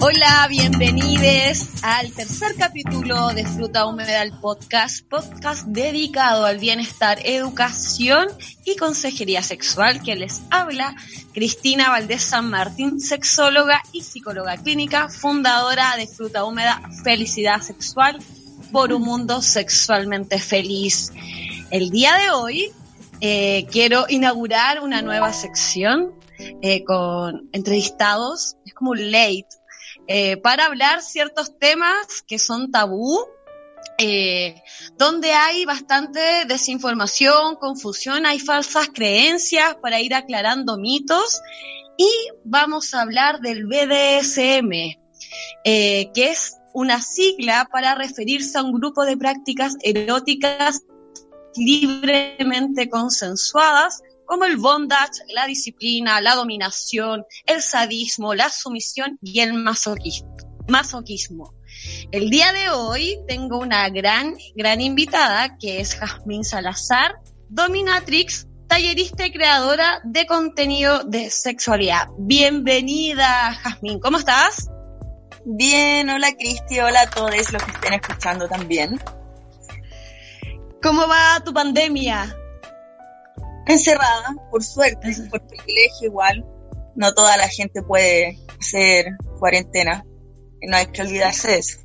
Hola, bienvenidos al tercer capítulo de Fruta Húmeda el Podcast, podcast dedicado al bienestar, educación y consejería sexual que les habla Cristina Valdés San Martín, sexóloga y psicóloga clínica, fundadora de Fruta Húmeda Felicidad Sexual por un mundo sexualmente feliz. El día de hoy eh, quiero inaugurar una nueva sección eh, con entrevistados, es como un late, eh, para hablar ciertos temas que son tabú, donde hay bastante desinformación, confusión, hay falsas creencias para ir aclarando mitos. Y vamos a hablar del BDSM, que es una sigla para referirse a un grupo de prácticas eróticas libremente consensuadas, como el bondage, la disciplina, la dominación, el sadismo, la sumisión y el masoquismo. El día de hoy tengo una gran, gran invitada que es Jazmín Salazar, dominatrix, tallerista y creadora de contenido de sexualidad. Bienvenida, Jazmín, ¿cómo estás? Bien, hola Cristi, hola a todos los que estén escuchando también. ¿Cómo va tu pandemia? Encerrada, por suerte, por privilegio igual. No toda la gente puede hacer cuarentena. No hay que olvidarse de eso.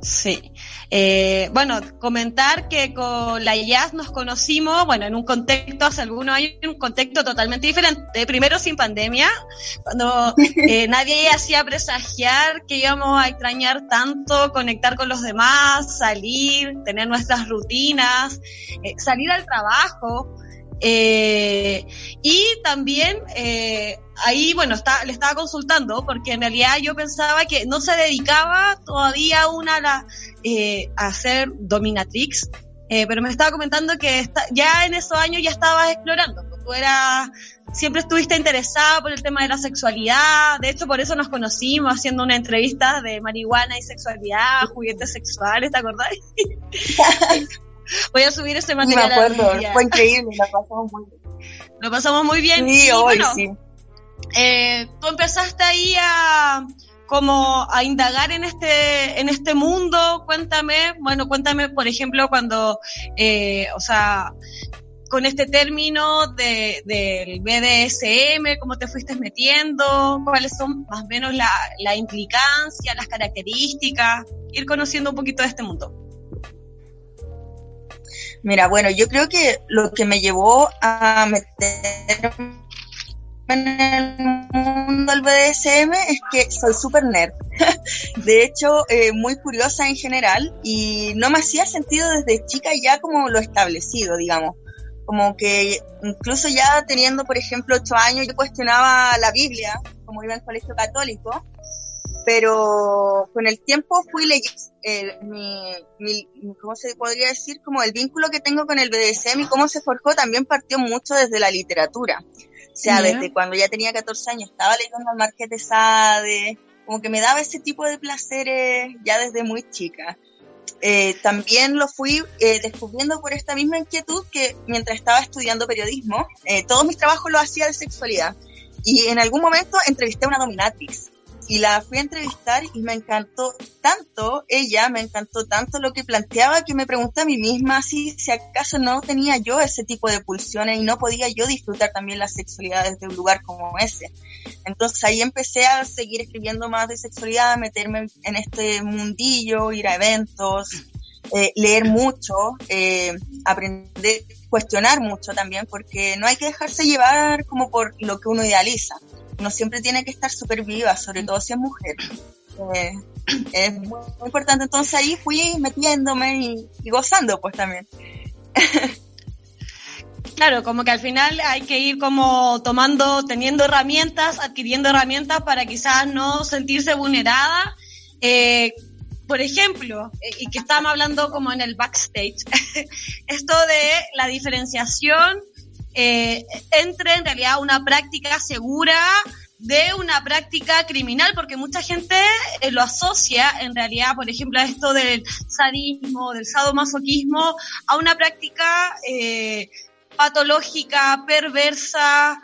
Sí. Eh, bueno, comentar que con la IAS nos conocimos, bueno, en un contexto hace algunos años, en un contexto totalmente diferente. Primero sin pandemia, cuando eh, nadie hacía presagiar que íbamos a extrañar tanto conectar con los demás, salir, tener nuestras rutinas, eh, salir al trabajo. Eh, y también eh, ahí, bueno, está, le estaba consultando porque en realidad yo pensaba que no se dedicaba todavía una a, la, eh, a ser dominatrix, eh, pero me estaba comentando que ya en esos años ya estabas explorando. Pues tú eras, siempre estuviste interesada por el tema de la sexualidad, de hecho por eso nos conocimos haciendo una entrevista de marihuana y sexualidad, juguetes sexuales, ¿te acordás? Voy a subir ese material. Me acuerdo, fue increíble, lo pasamos muy bien. Lo pasamos muy bien. Sí, hoy sí. Eh, tú empezaste ahí a como a indagar en este en este mundo. Cuéntame, bueno, cuéntame, por ejemplo, cuando, eh, o sea, con este término de, del BDSM, cómo te fuiste metiendo, cuáles son más o menos la, la implicancia, las características, ir conociendo un poquito de este mundo. Mira, bueno, yo creo que lo que me llevó a meter en el mundo del BDSM es que soy súper nerd. De hecho, eh, muy curiosa en general y no me hacía sentido desde chica ya como lo establecido, digamos. Como que incluso ya teniendo, por ejemplo, ocho años, yo cuestionaba la Biblia, como iba en colegio católico, pero con el tiempo fui leyendo eh, mi, mi, ¿cómo se podría decir? Como el vínculo que tengo con el BDSM y cómo se forjó también partió mucho desde la literatura. O sea, desde cuando ya tenía 14 años estaba leyendo Marqués de Sade, como que me daba ese tipo de placeres ya desde muy chica. Eh, también lo fui eh, descubriendo por esta misma inquietud que mientras estaba estudiando periodismo, eh, todos mis trabajos los hacía de sexualidad. Y en algún momento entrevisté a una dominatrix y la fui a entrevistar y me encantó tanto ella, me encantó tanto lo que planteaba que me pregunté a mí misma si, si acaso no tenía yo ese tipo de pulsiones y no podía yo disfrutar también la sexualidad desde un lugar como ese. Entonces ahí empecé a seguir escribiendo más de sexualidad, meterme en este mundillo, ir a eventos, eh, leer mucho, eh, aprender, cuestionar mucho también, porque no hay que dejarse llevar como por lo que uno idealiza no siempre tiene que estar súper viva, sobre todo si es mujer. Eh, es muy, importante. Entonces ahí fui metiéndome y, gozando pues también. Claro, como que al final hay que ir como tomando, teniendo herramientas, adquiriendo herramientas para quizás no sentirse vulnerada. Eh, por ejemplo, eh, y que estábamos hablando como en el backstage, esto de la diferenciación eh, entre en realidad una práctica segura de una práctica criminal, porque mucha gente eh, lo asocia en realidad, por ejemplo, a esto del sadismo, del sadomasoquismo, a una práctica eh, patológica, perversa.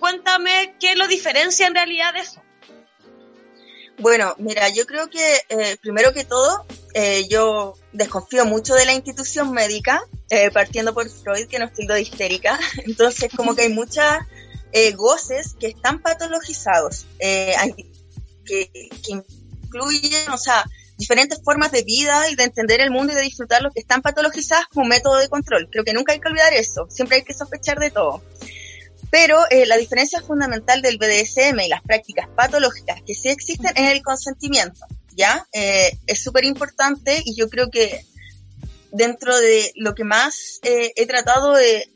Cuéntame qué lo diferencia en realidad de eso. Bueno, mira, yo creo que primero que todo, yo desconfío mucho de la institución médica, partiendo por Freud, que nos tildó de histérica. Entonces, como que hay muchas eh, goces que están patologizados, eh, que, incluyen, o sea, diferentes formas de vida y de entender el mundo y de disfrutar lo que están patologizadas como método de control. Creo que nunca hay que olvidar eso, siempre hay que sospechar de todo. Pero eh, la diferencia fundamental del BDSM y las prácticas patológicas que sí existen es el consentimiento, ¿ya? es súper importante y yo creo que dentro de lo que más eh, he tratado de,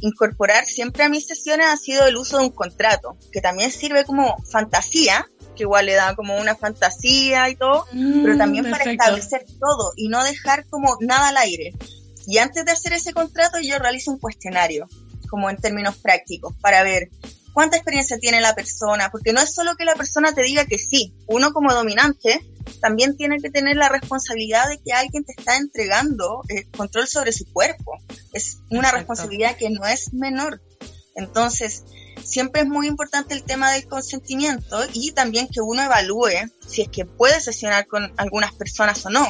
incorporar siempre a mis sesiones ha sido el uso de un contrato, que también sirve como fantasía, que igual le da como una fantasía y todo, mm, pero también para establecer todo y no dejar como nada al aire. Y antes de hacer ese contrato yo realizo un cuestionario, como en términos prácticos, para ver cuánta experiencia tiene la persona, porque no es solo que la persona te diga que sí, uno como dominante también tiene que tener la responsabilidad de que alguien te está entregando el eh, control sobre su cuerpo. Es una responsabilidad que no es menor. Entonces, siempre es muy importante el tema del consentimiento y también que uno evalúe si es que puede sesionar con algunas personas o no.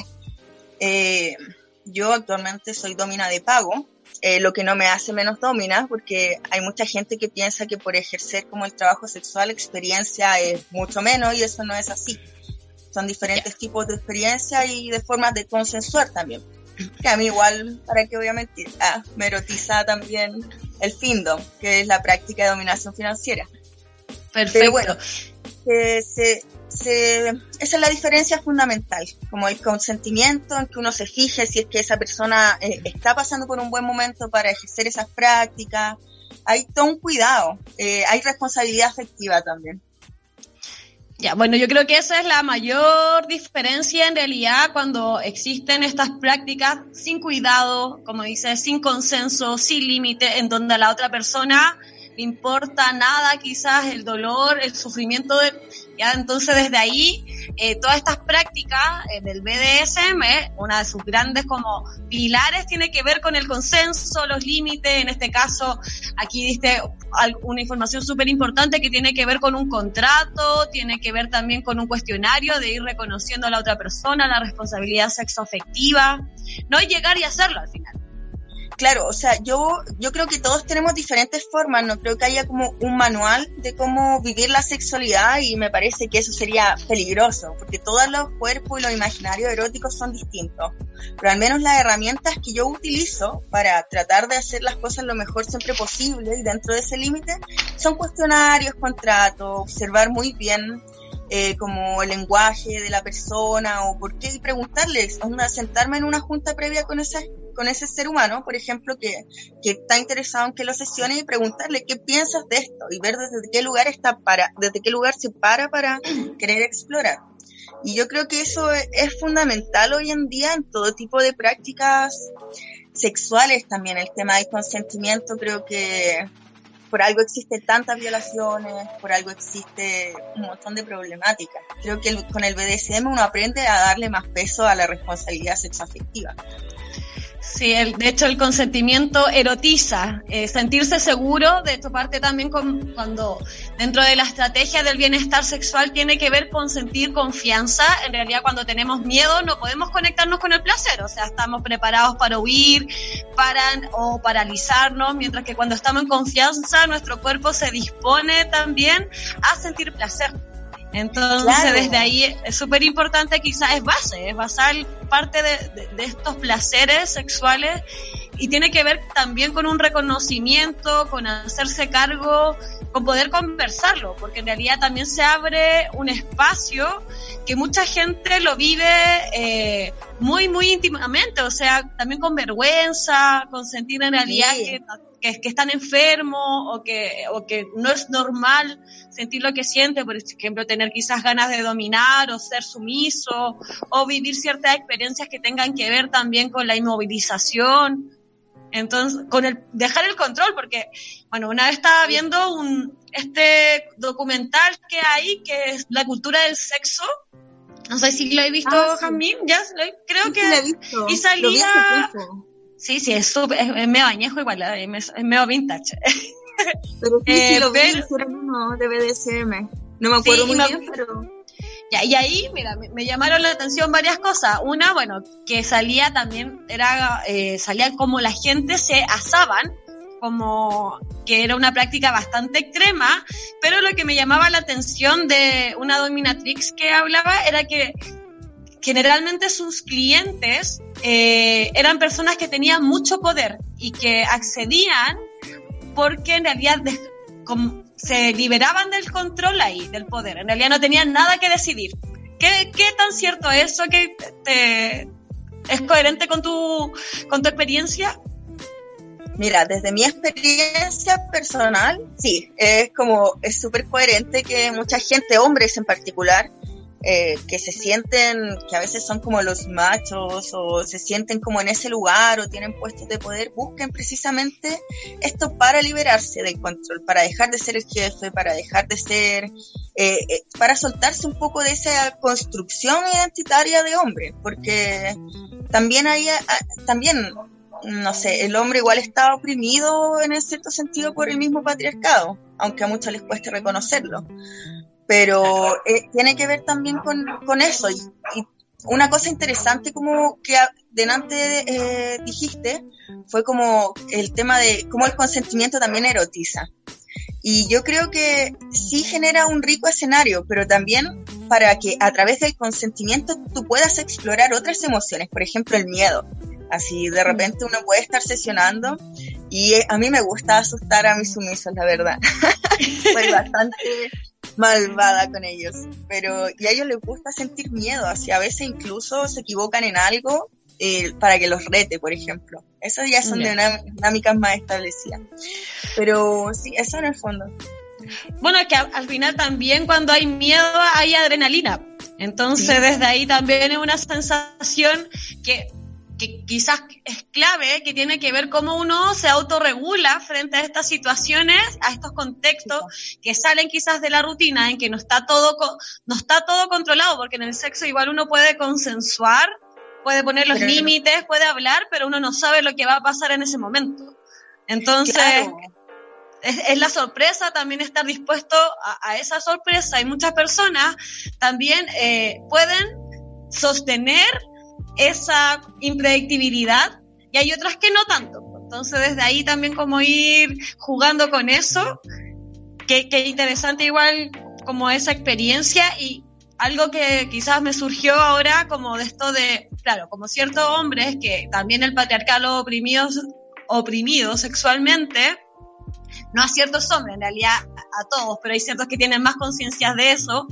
Eh, yo actualmente soy domina de pago, eh, lo que no me hace menos domina, porque hay mucha gente que piensa que por ejercer como el trabajo sexual experiencia es mucho menos y eso no es así. Son diferentes tipos de experiencia y de formas de consensuar también. Que a mí igual, para que voy a mentir, ah, me erotiza también el FINDO, que es la práctica de dominación financiera. Perfecto. bueno, se, esa es la diferencia fundamental, como el consentimiento en que uno se fije si es que esa persona eh, está pasando por un buen momento para ejercer esas prácticas. Hay todo un cuidado, eh, hay responsabilidad afectiva también. Ya, bueno, yo creo que esa es la mayor diferencia en realidad cuando existen estas prácticas sin cuidado, como dice, sin consenso, sin límite, en donde la otra persona le importa nada quizás el dolor, el sufrimiento de, ¿ya? Entonces, desde ahí, eh, todas estas prácticas eh, del BDSM, una de sus grandes como pilares tiene que ver con el consenso, los límites, en este caso, aquí diste una información súper importante que tiene que ver con un contrato, tiene que ver también con un cuestionario de ir reconociendo a la otra persona, la responsabilidad sexoafectiva, no llegar y hacerlo al final claro, o sea, yo, yo creo que todos tenemos diferentes formas, no creo que haya como un manual de cómo vivir la sexualidad y me parece que eso sería peligroso, porque todos los cuerpos y los imaginarios eróticos son distintos, pero al menos las herramientas que yo utilizo para tratar de hacer las cosas lo mejor siempre posible y dentro de ese límite son cuestionarios, contratos, observar muy bien eh, como el lenguaje de la persona o por qué y preguntarles, sentarme en una junta previa con ese, con ese ser humano, por ejemplo, que, que está interesado en que lo sesione y preguntarle qué piensas de esto y ver desde qué lugar está para, desde qué lugar se para para querer explorar. Y yo creo que eso es fundamental hoy en día en todo tipo de prácticas sexuales también. El tema del consentimiento creo que por algo existen tantas violaciones, por algo existe un montón de problemáticas. Creo que con el BDSM uno aprende a darle más peso a la responsabilidad sexoafectiva. Sí, el, de hecho el consentimiento erotiza, eh, sentirse seguro, de hecho parte también con, cuando dentro de la estrategia del bienestar sexual tiene que ver con sentir confianza, en realidad cuando tenemos miedo no podemos conectarnos con el placer, o sea, estamos preparados para huir, para o paralizarnos, mientras que cuando estamos en confianza nuestro cuerpo se dispone también a sentir placer. Entonces, desde ahí es súper importante, quizás es base, es basal parte de, estos placeres sexuales y tiene que ver también con un reconocimiento, con hacerse cargo, con poder conversarlo, porque en realidad también se abre un espacio que mucha gente lo vive eh, muy, muy íntimamente, o sea, también con vergüenza, con sentir en realidad que, que, están enfermos o que, o que no es normal sentir lo que siente, por ejemplo, tener quizás ganas de dominar o ser sumiso o vivir ciertas experiencias que tengan que ver también con la inmovilización. Entonces, con el dejar el control, porque, bueno, una vez estaba viendo un, este documental que hay, que es la cultura del sexo, no sé si lo he visto, ah, ya creo que... Lo he visto. Y salía... Sí, sí, es, súper, es, medio añejo igual, es, medio vintage. Pero sí, sí lo vi, eh, uno de BDSM. No me acuerdo muy bien, pero... Y ahí, mira, me, llamaron la atención varias cosas. Una, bueno, que salía también, era, eh, salía como la gente se asaban como que era una práctica bastante extrema, pero lo que me llamaba la atención de una dominatrix que hablaba era que generalmente sus clientes eh, eran personas que tenían mucho poder y que accedían porque en realidad se liberaban del control ahí, del poder. En realidad no tenían nada que decidir. ¿Qué, qué tan cierto es eso? ¿Que te, ¿Es coherente con tu, con tu experiencia? Mira, desde mi experiencia personal, sí, es como, es súper coherente que mucha gente, hombres en particular, eh, que se sienten, que a veces son como los machos o se sienten como en ese lugar o tienen puestos de poder, busquen precisamente esto para liberarse del control, para dejar de ser el jefe, para dejar de ser, eh, eh, para soltarse un poco de esa construcción identitaria de hombre, porque también hay, también no sé, el hombre igual está oprimido en cierto sentido por el mismo patriarcado, aunque a muchos les cueste reconocerlo. Pero eh, tiene que ver también con, con eso. Y, una cosa interesante como que delante eh, dijiste fue como el tema de cómo el consentimiento también erotiza. Y yo creo que sí genera un rico escenario, pero también para que a través del consentimiento tú puedas explorar otras emociones, por ejemplo el miedo. Así de repente uno puede estar sesionando y eh, a mí me gusta asustar a mis sumisos, la verdad. Soy bastante malvada con ellos, pero y a ellos les gusta sentir miedo, así a veces incluso se equivocan en algo eh, para que los rete, por ejemplo. Esas ya son de una, dinámicas más establecidas. Pero sí, eso en el fondo. Bueno, es que al final también cuando hay miedo hay adrenalina. Entonces desde ahí también es una sensación que que quizás es clave, que tiene que ver cómo uno se autorregula frente a estas situaciones, a estos contextos que salen quizás de la rutina, en que no está todo, no está todo controlado, porque en el sexo igual uno puede consensuar, puede poner los límites, puede hablar, pero uno no sabe lo que va a pasar en ese momento. Entonces, es, la sorpresa también estar dispuesto a, esa sorpresa. Y muchas personas también eh, pueden sostener esa impredictibilidad y hay otras que no tanto. Entonces desde ahí también como ir jugando con eso, que, que interesante igual como esa experiencia y algo que quizás me surgió ahora como de esto de, claro, como ciertos hombres que también el patriarcado oprimidos, oprimido sexualmente, no a ciertos hombres, en realidad a todos, pero hay ciertos que tienen más conciencia de eso.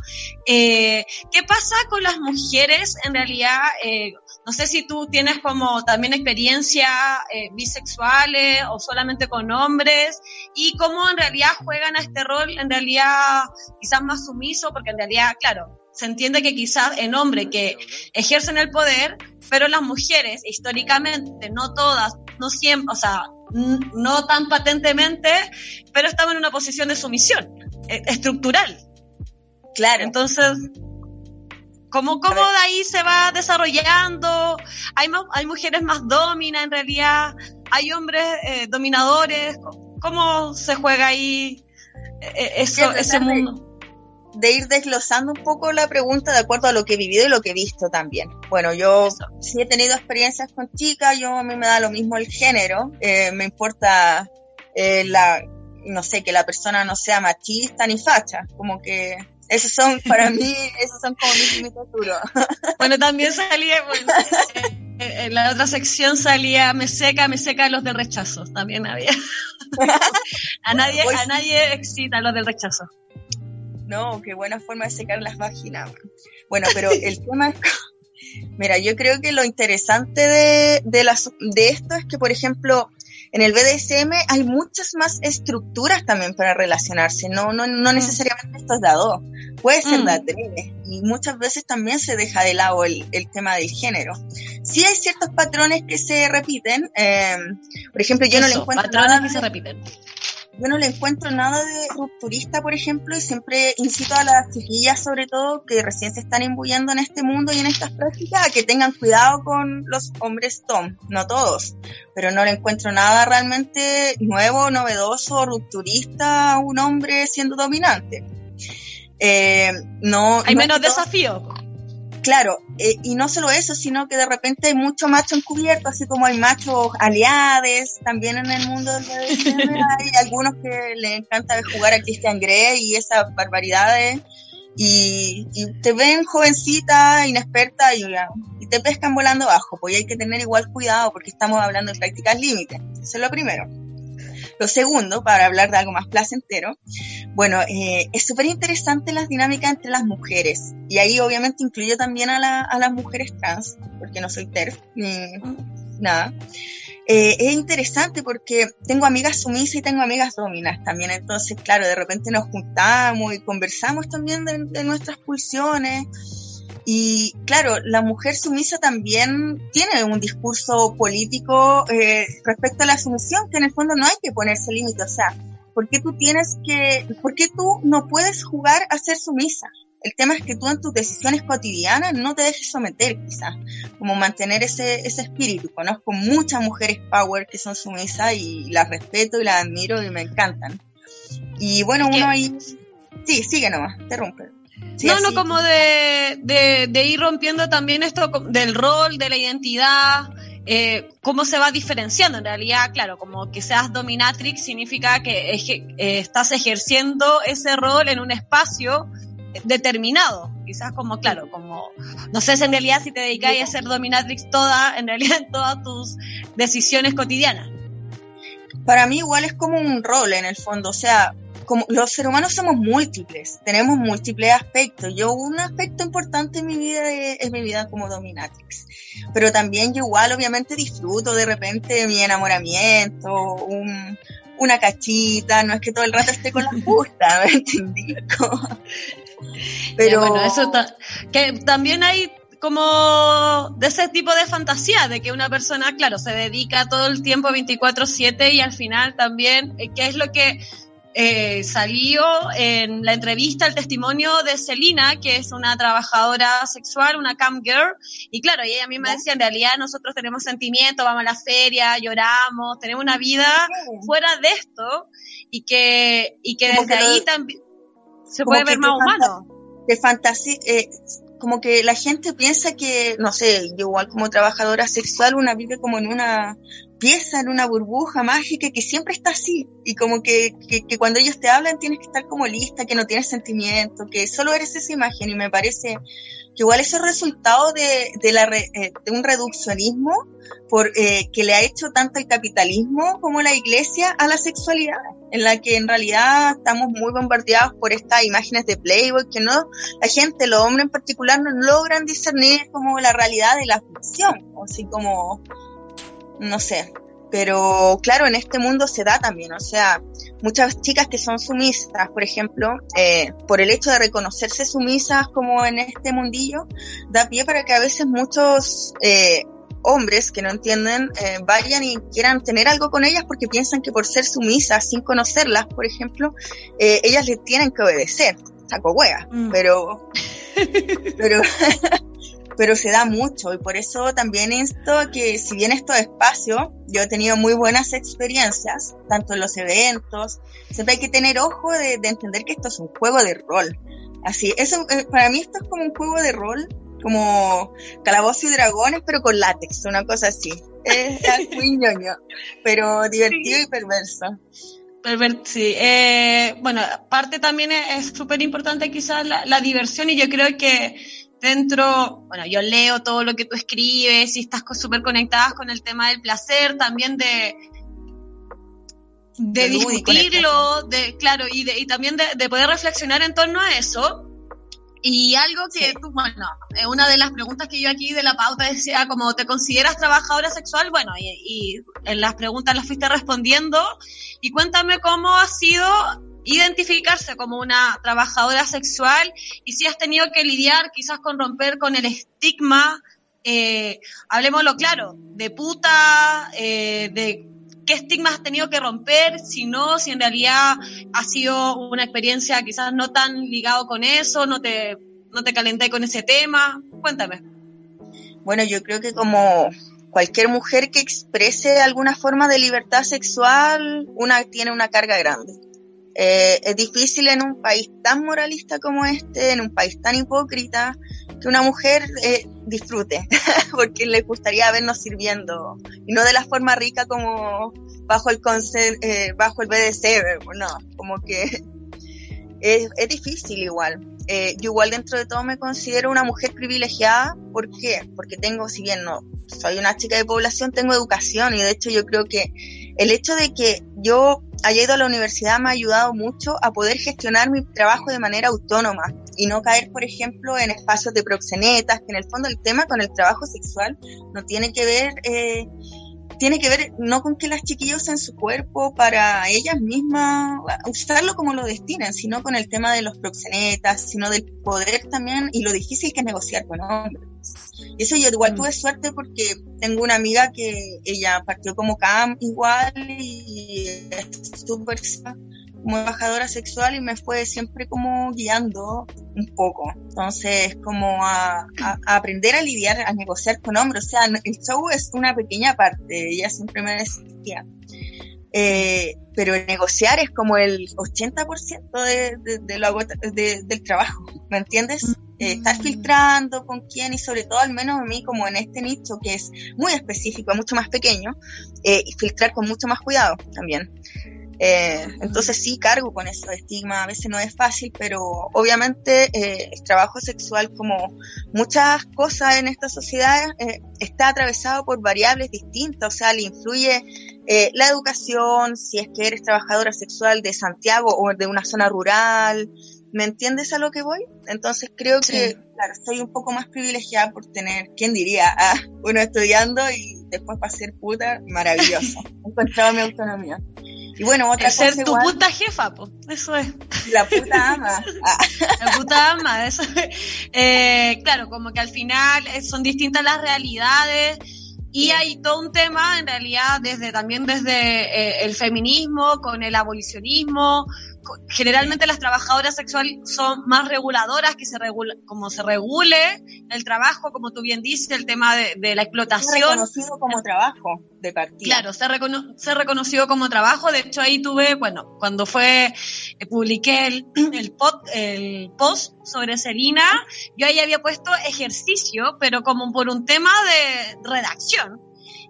Eh, ¿Qué pasa con las mujeres en realidad? Eh, no sé si tú tienes como también experiencia eh, bisexuales o solamente con hombres y cómo en realidad juegan a este rol, en realidad quizás más sumiso, porque en realidad, claro, se entiende que quizás en hombres que ejercen el poder, pero las mujeres históricamente, no todas, no siempre, o sea, no tan patentemente, pero estamos en una posición de sumisión eh, estructural. Claro. Entonces, ¿cómo, cómo de ahí se va desarrollando? Hay, hay mujeres más dominas en realidad, hay hombres eh, dominadores. ¿Cómo se juega ahí eh, eso, ese mundo? de ir desglosando un poco la pregunta de acuerdo a lo que he vivido y lo que he visto también. Bueno, yo sí he tenido experiencias con chicas, yo a mí me da lo mismo el género, eh, me importa eh, la, no sé, que la persona no sea machista ni facha, como que esos son, para mí, esos son como mis límites Bueno, también salía, bueno, en la otra sección salía me seca, me seca los del rechazo, también había. a nadie, a nadie excita los del rechazo. No, qué buena forma de secar las vaginas. Bueno, pero el tema es, Mira, yo creo que lo interesante de, de, las, de esto es que, por ejemplo, en el BDSM hay muchas más estructuras también para relacionarse, no, no, no mm. necesariamente esto es dado, puede ser mm. y muchas veces también se deja de lado el, el, tema del género. Sí hay ciertos patrones que se repiten, eh, por ejemplo, yo no le encuentro... Patrones que se repiten yo no le encuentro nada de rupturista, por ejemplo, y siempre incito a las chiquillas, sobre todo, que recién se están imbuyendo en este mundo y en estas prácticas, a que tengan cuidado con los hombres Tom, no todos, pero no le encuentro nada realmente nuevo, novedoso, rupturista a un hombre siendo dominante. Eh, no, Hay menos desafío claro, eh, y no solo eso, sino que de repente hay mucho macho encubierto, así como hay machos aliades, también en el mundo del BDSM hay algunos que le encanta jugar a Christian Grey y esas barbaridades, y, te ven jovencita, inexperta, y, y te pescan volando abajo, pues hay que tener igual cuidado porque estamos hablando de prácticas límites, eso es lo primero. Lo segundo, para hablar de algo más placentero, bueno, eh, es súper interesante las dinámicas entre las mujeres. Y ahí obviamente incluyo también a, las mujeres trans, porque no soy TERF ni nada. Eh, es interesante porque tengo amigas sumisas y tengo amigas dominas también. Entonces, claro, de repente nos juntamos y conversamos también de, de nuestras pulsiones y claro, la mujer sumisa también tiene un discurso político eh, respecto a la sumisión, que en el fondo no hay que ponerse límite. O sea, ¿por qué tú tienes que, por qué tú no puedes jugar a ser sumisa? El tema es que tú en tus decisiones cotidianas no te dejes someter, quizás, como mantener ese, ese espíritu. Conozco muchas mujeres power que son sumisas y las respeto y las admiro y me encantan. Y bueno, uno ahí... Sí, sigue nomás, no, no, como de, de, ir rompiendo también esto del rol, de la identidad, eh, cómo se va diferenciando. En realidad, claro, como que seas dominatrix significa que eh, estás ejerciendo ese rol en un espacio determinado. Quizás como, claro, como, no sé si en realidad si te dedicáis a ser dominatrix toda, en realidad en todas tus decisiones cotidianas. Para mí igual es como un rol en el fondo, o sea, como los seres humanos somos múltiples, tenemos múltiples aspectos. Yo un aspecto importante en mi vida es, mi vida como dominatrix, pero también yo igual obviamente disfruto de repente mi enamoramiento, un, una cachita, no es que todo el rato esté con la justa, ¿me entendí? pero bueno, eso que también hay como de ese tipo de fantasía, de que una persona, claro, se dedica todo el tiempo 24/7 y al final también, eh, ¿qué es lo que eh, salió en la entrevista el testimonio de Celina, que es una trabajadora sexual, una cam girl, y claro, ella a mí me decía, en realidad nosotros tenemos sentimientos, vamos a la feria, lloramos, tenemos una vida fuera de esto, y que, y que desde ahí también se puede ver más humano. De fantasía, eh, como que la gente piensa que, no sé, yo igual como trabajadora sexual, una vive como en una pieza, en una burbuja mágica que siempre está así. Y como que, que, cuando ellos te hablan tienes que estar como lista, que no tienes sentimiento, que solo eres esa imagen. Y me parece que igual es resultado de, de, la, eh, de un reduccionismo por, eh, que le ha hecho tanto el capitalismo como la iglesia a la sexualidad, en la que en realidad estamos muy bombardeados por estas imágenes de Playboy, que no, la gente, los hombres en particular, no logran discernir como la realidad de la ficción, o así como, no sé, pero claro, en este mundo se da también, o sea, muchas chicas que son sumisas, por ejemplo, eh, por el hecho de reconocerse sumisas como en este mundillo, da pie para que a veces muchos eh, hombres que no entienden eh, vayan y quieran tener algo con ellas porque piensan que por ser sumisas, sin conocerlas, por ejemplo, ellas les tienen que obedecer, saco hueá, mm. pero... pero pero se da mucho y por eso también esto que si bien estos espacios, yo he tenido muy buenas experiencias, tanto en los eventos, siempre hay que tener ojo de, entender que esto es un juego de rol. Así, eso, eh, para mí esto es como un juego de rol, como calabozos y dragones, pero con látex, una cosa así. Es, muy ñoño, pero divertido y perverso. Sí, eh, bueno, parte también es súper importante quizás la, diversión y yo creo que dentro, bueno, yo leo todo lo que tú escribes y estás súper conectadas con el tema del placer, también de, de discutirlo, de, claro, y, de, y también de, poder reflexionar en torno a eso. Y algo que tú, bueno, eh, una de las preguntas que yo aquí de la pauta decía, como te consideras trabajadora sexual, bueno, y, y en las preguntas las fuiste respondiendo. Y cuéntame cómo ha sido identificarse como una trabajadora sexual y si has tenido que lidiar quizás con romper con el estigma, eh, hablemoslo claro, de puta, eh, de qué estigmas has tenido que romper, si no, si en realidad ha sido una experiencia quizás no tan ligado con eso, no te, no te calenté con ese tema. Cuéntame. Bueno, yo creo que como cualquier mujer que exprese alguna forma de libertad sexual, una tiene una carga grande. Eh, es difícil en un país tan moralista como este, en un país tan hipócrita, que una mujer eh, disfrute, porque le gustaría vernos sirviendo, y no de la forma rica como bajo el eh, bajo el BDC, no, como que es, es difícil igual. Eh, yo igual dentro de todo me considero una mujer privilegiada, ¿por qué? Porque tengo, si bien no soy una chica de población, tengo educación y de hecho yo creo que el hecho de que yo haya ido a la universidad me ha ayudado mucho a poder gestionar mi trabajo de manera autónoma y no caer, por ejemplo, en espacios de proxenetas, que en el fondo el tema con el trabajo sexual no tiene que ver, eh, tiene que ver no con que las chiquillas usen su cuerpo para ellas mismas, usarlo como lo destinan, sino con el tema de los proxenetas, sino del poder también y lo difícil que es negociar con hombres. Y eso yo igual mm. tuve suerte porque tengo una amiga que ella partió como CAM igual y es súper como embajadora sexual y me fue siempre como guiando un poco. Entonces, como a, aprender a lidiar, a negociar con hombres. O sea, el show es una pequeña parte, ella siempre me decía. Eh, pero negociar es como el 80% de, de, de lo, de, del trabajo, ¿me entiendes? Eh, estar filtrando con quién y sobre todo al menos a mí como en este nicho que es muy específico, mucho más pequeño, eh, y filtrar con mucho más cuidado también. Eh, entonces sí cargo con ese estigma, a veces no es fácil, pero obviamente eh, el trabajo sexual, como muchas cosas en esta sociedad, eh, está atravesado por variables distintas, o sea, le influye eh, la educación, si es que eres trabajadora sexual de Santiago o de una zona rural, ¿me entiendes a lo que voy? Entonces creo que, claro, estoy un poco más privilegiada por tener, ¿quién diría? Ah, uno estudiando y después para ser puta, maravilloso. He encontrado mi autonomía. Y bueno, otra cosa ser tu puta jefa, pues, eso es. La puta ama. La puta ama, eso es. Eh, claro, como que al final eh, son distintas las realidades y hay todo un tema, en realidad, desde también desde eh, el feminismo, con el abolicionismo, generalmente las trabajadoras sexuales son más reguladoras, que se regula, como se regule el trabajo, como tú bien dices, el tema de, la explotación. Se reconocido como trabajo de partida. Claro, se, recono se reconocido como trabajo. De hecho, ahí tuve, bueno, cuando fue, eh, publiqué el, el, el post sobre Selina, yo ahí había puesto ejercicio, pero como por un tema de redacción.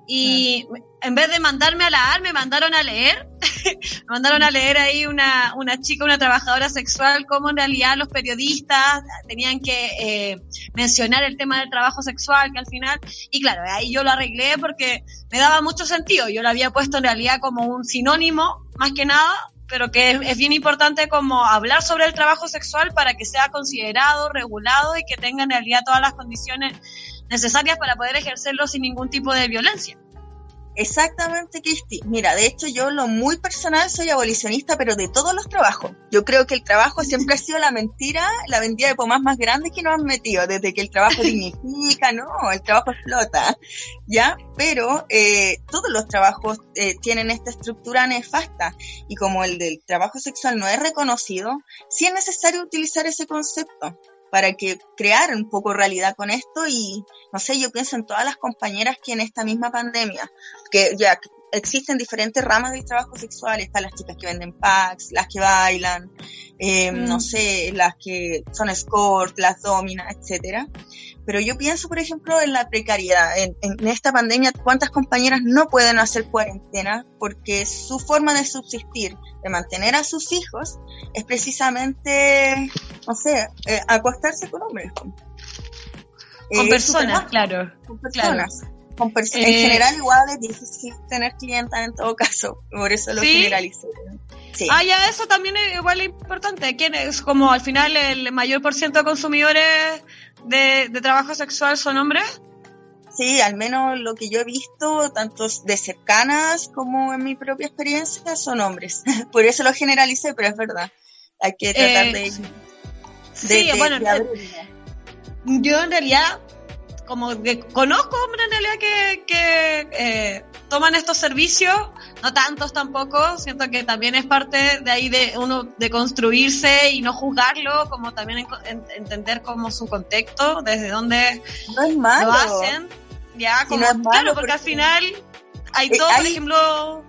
Y en vez de mandarme a la AR, me mandaron a leer. me mandaron a leer ahí una, una chica, una trabajadora sexual, cómo en realidad los periodistas tenían que eh, mencionar el tema del trabajo sexual, que al final, y claro, ahí yo lo arreglé porque me daba mucho sentido. Yo lo había puesto en realidad como un sinónimo, más que nada, pero que es, es, bien importante como hablar sobre el trabajo sexual para que sea considerado, regulado y que tenga en realidad todas las condiciones necesarias para poder ejercerlo sin ningún tipo de violencia. Exactamente, Cristi. Mira, de hecho yo lo muy personal soy abolicionista, pero de todos los trabajos. Yo creo que el trabajo siempre ha sido la mentira, la vendida de pomas más grande que nos han metido, desde que el trabajo dignifica, no, el trabajo explota, ¿ya? Pero eh, todos los trabajos eh, tienen esta estructura nefasta y como el del trabajo sexual no es reconocido, sí es necesario utilizar ese concepto para que crear un poco realidad con esto y no sé, yo pienso en todas las compañeras que en esta misma pandemia, que ya existen diferentes ramas de trabajo sexual, están las chicas que venden packs, las que bailan, eh, no mm. sé, las que son escort, las dominas, etcétera. Pero yo pienso, por ejemplo, en la precariedad. En, en, esta pandemia, ¿cuántas compañeras no pueden hacer cuarentena porque su forma de subsistir, de mantener a sus hijos, es precisamente, no sé, eh, acostarse con hombres? Con eh, personas, claro. Con personas. Con en eh, general igual es difícil tener clientas en todo caso, por eso lo ¿sí? Ah, ya, eso también es igual importante. ¿Quién es? Como al final el mayor por ciento de consumidores de, de trabajo sexual son hombres. Sí, al menos lo que yo he visto, tanto de cercanas como en mi propia experiencia, son hombres. Por eso lo generalicé, pero es verdad. Hay que tratar de, eh, Sí, bueno, yo en realidad como que conozco hombres en realidad que, que eh, toman estos servicios, no tantos tampoco, siento que también es parte de ahí de uno de construirse y no juzgarlo, como también entender como su contexto, desde dónde lo hacen, ya como claro, porque, al final hay todo, por ejemplo,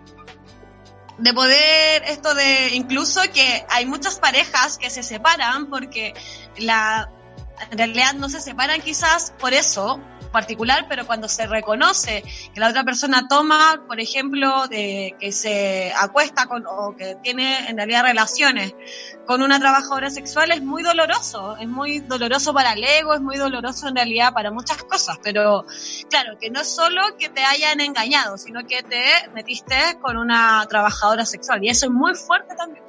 de poder esto de incluso que hay muchas parejas que se separan porque la en realidad no se separan quizás por eso particular, pero cuando se reconoce que la otra persona toma, por ejemplo, de que se acuesta con o que tiene en realidad relaciones con una trabajadora sexual es muy doloroso, es muy doloroso para el ego, es muy doloroso en realidad para muchas cosas, pero claro, que no es solo que te hayan engañado, sino que te metiste con una trabajadora sexual y eso es muy fuerte también.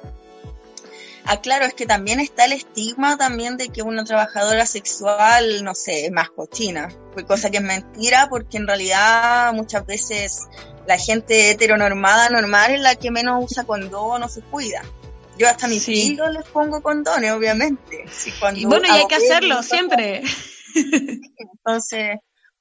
Ah, claro, es que también está el estigma también de que una trabajadora sexual, no sé, es más cochina, cosa que es mentira porque en realidad muchas veces la gente heteronormada normal es la que menos usa condón o se cuida. Yo hasta mis hijos les pongo condones, obviamente. y bueno, y hay que hacerlo siempre. Entonces,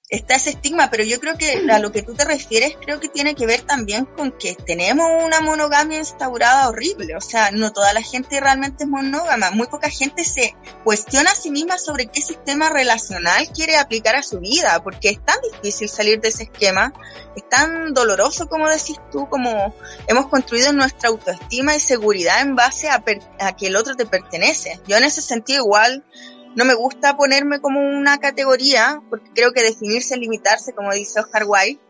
está ese estigma, pero yo creo que a lo que tú te refieres creo que tiene que ver también con que tenemos una monogamia instaurada horrible, o sea, no toda la gente realmente es monógama, muy poca gente se cuestiona a sí misma sobre qué sistema relacional quiere aplicar a su vida, porque es tan difícil salir de ese esquema, es tan doloroso como decís tú, como hemos construido nuestra autoestima y seguridad en base a, a que el otro te pertenece. Yo en ese sentido igual no me gusta ponerme como una categoría, porque creo que definirse es limitarse, como dice Oscar Wilde,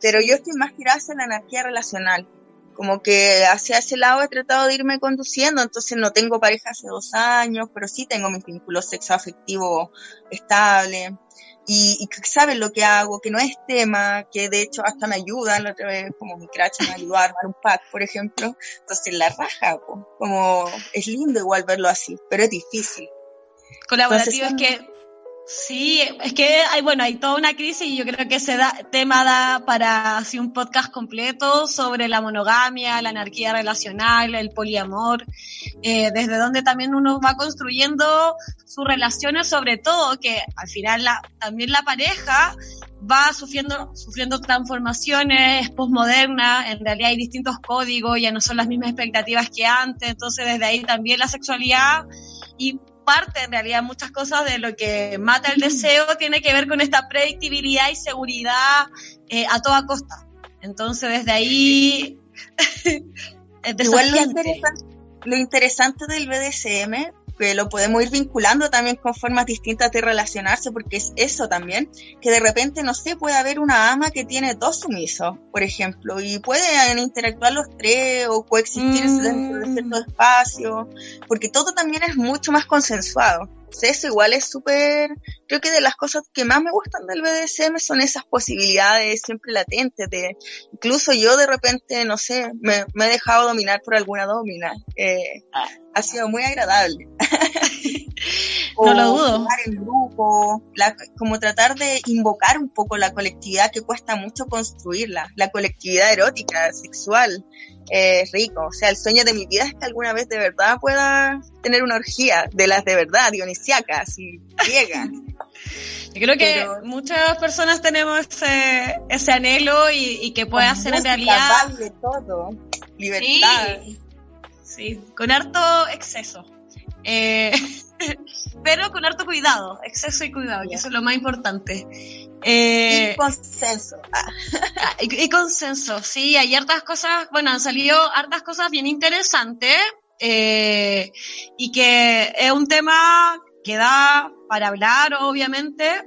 pero yo estoy más tirada hacia la anarquía relacional. Como que hacia ese lado he tratado de irme conduciendo, entonces no tengo pareja hace dos años, pero sí tengo mis vínculos sexoafectivos estables. Y, y saben lo que hago, que no es tema, que de hecho hasta me ayudan, la otra vez como mi cracha me ayudó a armar un pack, por ejemplo, entonces la raja, como es lindo igual verlo así, pero es difícil colaborativo es que Sí, es que hay, bueno, hay toda una crisis y yo creo que ese tema da para así un podcast completo sobre la monogamia, la anarquía relacional, el poliamor, eh, desde donde también uno va construyendo sus relaciones, sobre todo que al final la, también la pareja va sufriendo, sufriendo transformaciones postmodernas, en realidad hay distintos códigos, ya no son las mismas expectativas que antes, entonces desde ahí también la sexualidad y parte en realidad muchas cosas de lo que mata el deseo tiene que ver con esta predictibilidad y seguridad eh, a toda costa. Entonces desde ahí Igual lo interesante, lo interesante del BDSM que lo podemos ir vinculando también con formas distintas de relacionarse, porque es eso también, que de repente, no sé, puede haber una ama que tiene dos sumisos, por ejemplo, y pueden interactuar los tres o coexistir dentro de cierto mm. espacio, porque todo también es mucho más consensuado eso igual es súper, creo que de las cosas que más me gustan del BDSM son esas posibilidades siempre latentes de, incluso yo de repente, no sé, me, he dejado dominar por alguna domina, eh, ha sido muy agradable. no lo dudo. Grupo, como tratar de invocar un poco la colectividad que cuesta mucho construirla, la colectividad erótica, sexual, es rico. O sea, el sueño de mi vida es que alguna vez de verdad pueda tener una orgía de las de verdad, dionisiacas y griegas. Yo creo que muchas personas tenemos ese, ese anhelo y, que pueda ser en realidad. de todo, libertad. Sí, con harto exceso. Eh, pero con harto cuidado, exceso y cuidado, que eso es lo más importante. Eh, y consenso. Ah, y, consenso, sí, hay hartas cosas, bueno, han salido hartas cosas bien interesantes eh, y que es un tema que da para hablar, obviamente,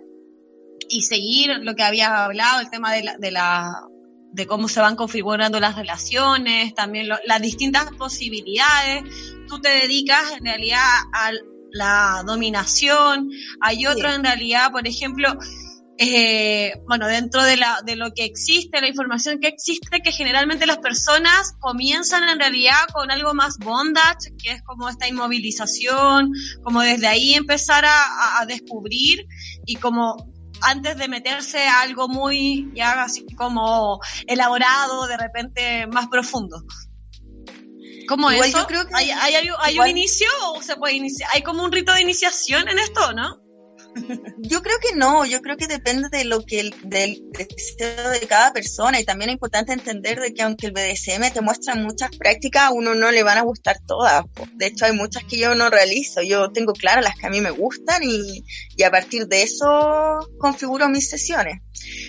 y seguir lo que habías hablado, el tema de la, de la de cómo se van configurando las relaciones, también las distintas posibilidades. Tú te dedicas en realidad a la dominación, hay otro en realidad, por ejemplo, eh, bueno, dentro de, la, de lo que existe, la información que existe, que generalmente las personas comienzan en realidad con algo más bondage, que es como esta inmovilización, como desde ahí empezar a, a descubrir y como antes de meterse a algo muy ya así como elaborado, de repente más profundo. ¿Cómo es eso? Creo que ¿Hay, hay, hay un inicio o se puede iniciar? ¿Hay como un rito de iniciación en esto, no? Yo creo que no, yo creo que depende de lo que el, del deseo de cada persona y también es importante entender de que aunque el BDSM te muestra muchas prácticas, a uno no le van a gustar todas. De hecho, hay muchas que yo no realizo. Yo tengo claras las que a mí me gustan y, y a partir de eso configuro mis sesiones.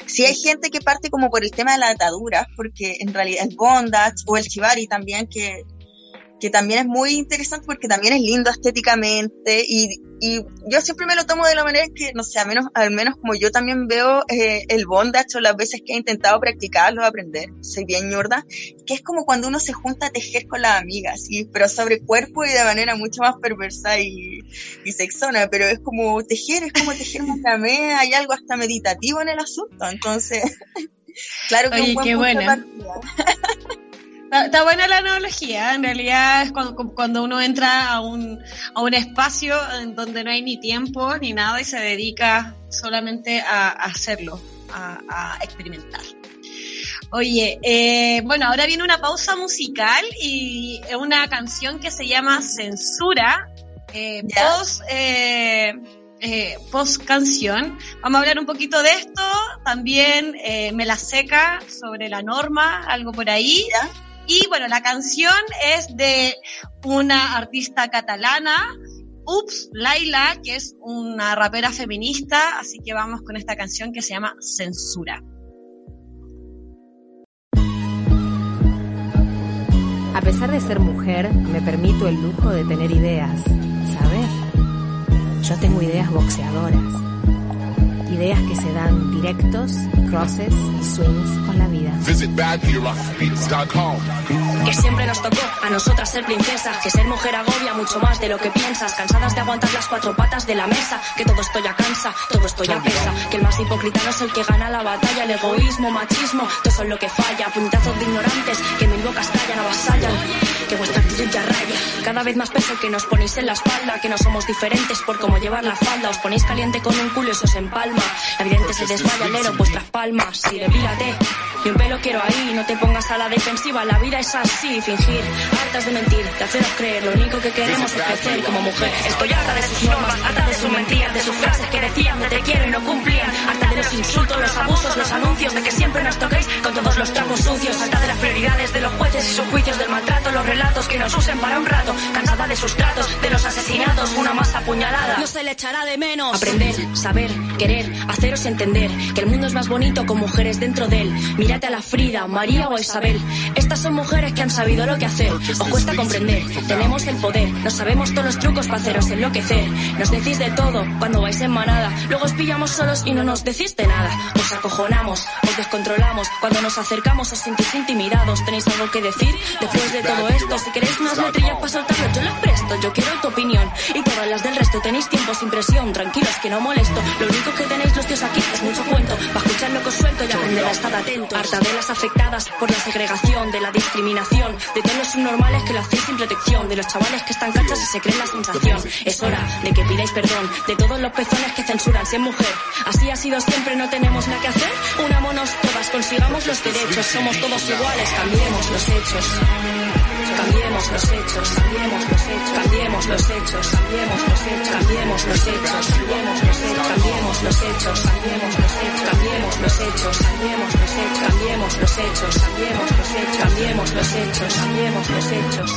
Si hay gente que parte como por el tema de la atadura, porque en realidad el bondage o el chivari también que que también es muy interesante porque también es lindo estéticamente y, y yo siempre me lo tomo de la manera que, no sé, al menos, al menos como yo también veo eh, el bondage o las veces que he intentado practicarlo, aprender, soy bien ñorda, que es como cuando uno se junta a tejer con las amigas, ¿sí? pero sobre cuerpo y de manera mucho más perversa y, y sexona, pero es como tejer, es como tejer macramé, hay algo hasta meditativo en el asunto, entonces, claro que Oye, un buen qué buena. Está, buena la analogía, en realidad es cuando, cuando, uno entra a un, a un espacio en donde no hay ni tiempo ni nada y se dedica solamente a, hacerlo, a, experimentar. Oye, eh, bueno, ahora viene una pausa musical y una canción que se llama Censura, eh, post, eh, eh, post canción. Vamos a hablar un poquito de esto, también Me la seca sobre la norma, algo por ahí. Y bueno, la canción es de una artista catalana, Ups, Laila, que es una rapera feminista, así que vamos con esta canción que se llama Censura. A pesar de ser mujer, me permito el lujo de tener ideas, ¿sabes? Yo tengo ideas boxeadoras ideas que se dan directos, crosses y swings con la vida. Que siempre nos tocó a nosotras ser princesas, que ser mujer agobia mucho más de lo que piensas, cansadas de aguantar las cuatro patas de la mesa, que todo esto ya cansa, todo esto ya pesa, que el más hipócrita no es el que gana la batalla, el egoísmo, machismo, todo eso es lo que falla, puñetazos de ignorantes, que mil bocas callan, avasallan, que vuestra actitud ya raya, cada vez más peso que nos ponéis en la espalda, que no somos diferentes por cómo llevar la falda, os ponéis caliente con un culo y se os empalma, la evidente se desmaya al vuestras palmas, y depílate, y un pelo quiero ahí, no te pongas a la defensiva, la vida es así, fingir, hartas de mentir, de haceros creer, lo único que queremos es crecer como mujer. Estoy harta de sus normas, harta de sus mentiras, de sus frases que decían de te quiero y no cumplían, harta de los insultos, los abusos, los anuncios, de que siempre nos toquéis con todos los trapos sucios, harta de las prioridades de los jueces y sus juicios del maltrato, los relatos que nos usen para un rato, cansada de sus tratos, de los asesinatos, una más apuñalada. No se le echará de menos. Aprender, saber, querer, haceros entender que el mundo es más bonito con mujeres dentro de él. Mírate a la Frida, María o Isabel. Estas son mujeres que han sabido lo que hacer. Os cuesta comprender, tenemos el poder, nos sabemos todos los trucos para haceros enloquecer. Nos decís de todo cuando vais en manada, luego os pillamos solos y no nos decís de nada. Os acojonamos, os descontrolamos, cuando nos acercamos os sentís intimidados. ¿Tenéis algo que decir después de todo esto? Si queréis unas letrillas para soltarlo, yo las presto, yo quiero tu opinión. Y todas las del resto tenéis tiempo sin presión, tranquilos que no molesto. Lo único que tenéis los tíos aquí es mucho cuento, para escuchar lo que os suelto y aprender a estar atento. Harta de las afectadas por la segregación, de la discriminación, de todos los subnormales que lo hacéis sin protección, de los chavales que están cachas y se creen la sensación. Es hora de que pidáis perdón, de todos los pezones que censuran si mujer. Así ha sido siempre, no tenemos nada que hacer. Unámonos todas, consigamos los derechos, somos todos iguales, cambiemos los hechos. Cambiemos los hechos, cambiemos los hechos, cambiemos los hechos, cambiemos los hechos, cambiemos los hechos, cambiemos los hechos, cambiemos los hechos, cambiemos los hechos, cambiemos los hechos, cambiemos los hechos, cambiemos los hechos, cambiemos los hechos, cambiemos los hechos, cambiemos los hechos.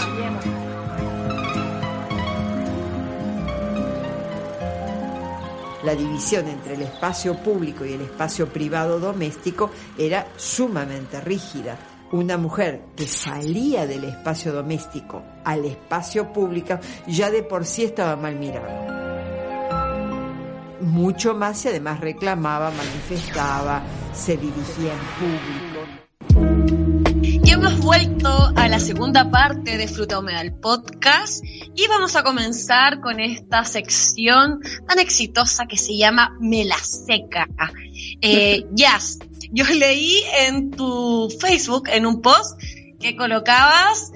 La división entre el espacio público y el espacio privado doméstico era sumamente rígida una mujer que salía del espacio doméstico al espacio público ya de por sí estaba mal mirada. Mucho más si además reclamaba, manifestaba, se dirigía en público. Yo hemos vuelto a la segunda parte de Fruta Húmeda, podcast, y vamos a comenzar con esta sección tan exitosa que se llama Mela Seca. Eh, Jazz, yo leí en tu Facebook, en un post, que colocabas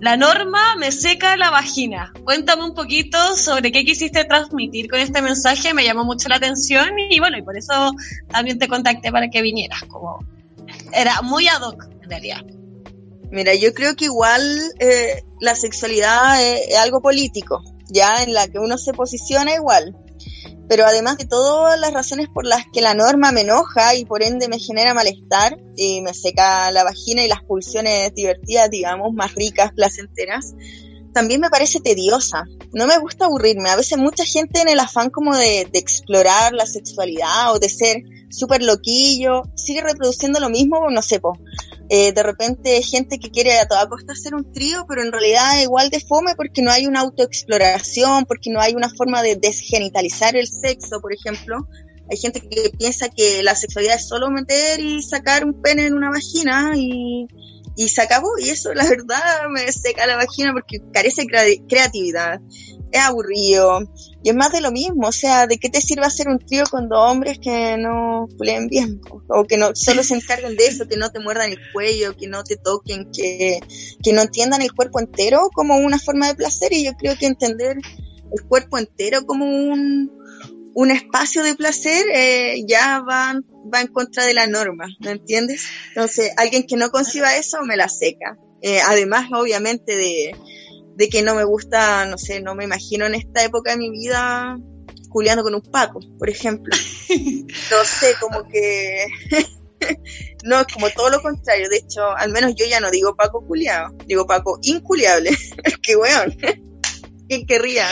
la norma me seca la vagina. Cuéntame un poquito sobre qué quisiste transmitir con este mensaje, me llamó mucho la atención y bueno, y por eso también te contacté para que vinieras, como era muy ad hoc en realidad. Mira, yo creo que igual eh, la sexualidad es, algo político, ya en la que uno se posiciona igual. Pero además de todas las razones por las que la norma me enoja y por ende me genera malestar y me seca la vagina y las pulsiones divertidas, digamos, más ricas, placenteras, también me parece tediosa. No me gusta aburrirme. A veces mucha gente en el afán como de, de explorar la sexualidad o de ser súper loquillo, sigue reproduciendo lo mismo, no sé. Eh, de repente gente que quiere a toda costa hacer un trío, pero en realidad igual de fome porque no hay una autoexploración, porque no hay una forma de desgenitalizar el sexo, por ejemplo. Hay gente que piensa que la sexualidad es solo meter y sacar un pene en una vagina y, y se acabó. Y eso, la verdad, me seca la vagina porque carece de creatividad es aburrido y es más de lo mismo, o sea, ¿de qué te sirve hacer un trío con dos hombres que no leen bien o que no solo se encargan de eso, que no te muerdan el cuello, que no te toquen, que, que no entiendan el cuerpo entero como una forma de placer y yo creo que entender el cuerpo entero como un, un espacio de placer eh, ya va, va en contra de la norma, ¿me entiendes? Entonces, alguien que no conciba eso me la seca. Eh, además, obviamente, de, de que no me gusta, no sé, no me imagino en esta época de mi vida culiando con un Paco, por ejemplo. No sé, como que... no, es como todo lo contrario. De hecho, al menos yo ya no digo Paco culiado, digo Paco inculiable. que weón. ¿Quién querría?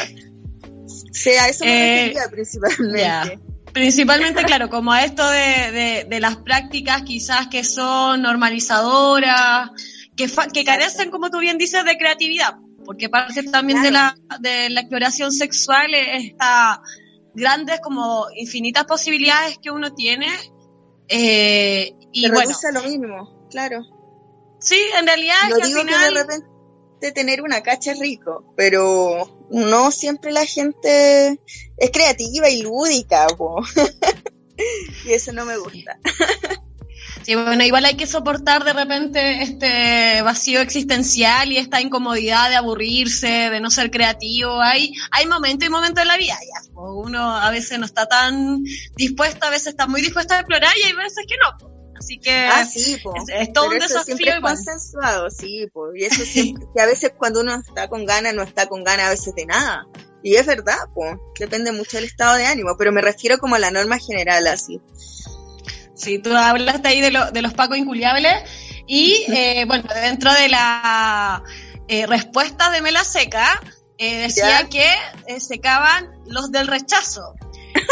Sea, eso me eh, principalmente. Principalmente, claro, como a esto de, de, las prácticas quizás que son normalizadoras, que, que carecen, como tú bien dices, de creatividad porque parte también de, la, de la exploración sexual está grandes como infinitas posibilidades que uno tiene. Eh, y bueno, lo mismo, claro. Sí, en realidad no digo que de repente tener una cacha es rico, pero no siempre la gente es creativa y lúdica, y eso no me gusta. Sí, bueno, igual hay que soportar de repente este vacío existencial y esta incomodidad de aburrirse, de no ser creativo. Hay, hay momentos y momentos en la vida, ya. Uno a veces no está tan dispuesto, a veces está muy dispuesto a explorar y hay veces que no. Así que ah, sí, es, todo un desafío. Es consensuado, sí, y eso siempre, que a veces cuando uno está con ganas, no está con ganas a veces de nada. Y es verdad, pues, depende mucho del estado de ánimo, pero me refiero como a la norma general, así. Sí, tú hablaste ahí de, lo, de los pacos inculiables y eh, bueno, dentro de la eh, respuesta de Mela Seca eh, decía que eh, secaban los del rechazo.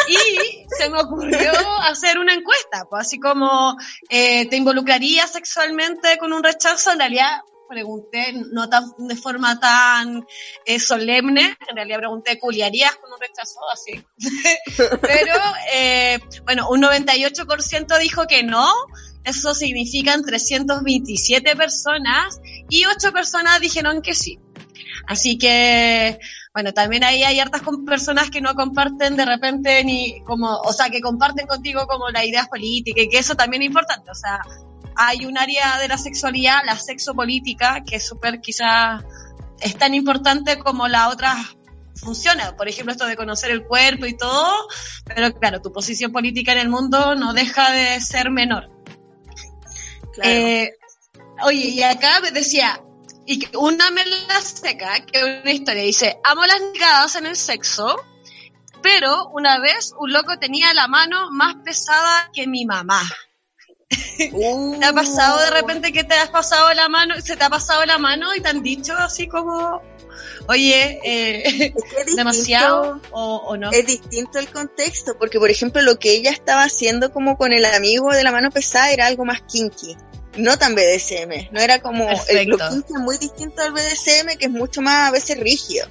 Y se me ocurrió hacer una encuesta, pues así como eh, te involucrarías sexualmente con un rechazo, en realidad pregunté, no tan, de forma tan eh, solemne, en realidad pregunté, ¿culiarías con un rechazo? Así. Pero, eh, bueno, un 98% dijo que no, eso significan 327 personas y 8 personas dijeron que sí. Así que, bueno, también ahí hay hartas personas que no comparten de repente ni como, o sea, que comparten contigo como la idea política y que eso también es importante, o sea, hay un área de la sexualidad, la sexopolítica, que es súper quizás es tan importante como la otra funciona. Por ejemplo, esto de conocer el cuerpo y todo, pero claro, tu posición política en el mundo no deja de ser menor. Eh, oye, y acá me decía, y que una mela seca, que una historia dice, amo las negadas en el sexo, pero una vez un loco tenía la mano más pesada que mi mamá. ¿Te ha pasado de repente que te has pasado la mano, se te ha pasado la mano y te han dicho así como, oye, eh, demasiado o, no? Es distinto el contexto, porque por ejemplo lo que ella estaba haciendo como con el amigo de la mano pesada era algo más kinky. No tan BDSM, no era como el, lo kinky es muy distinto al BDSM que es mucho más a veces rígido.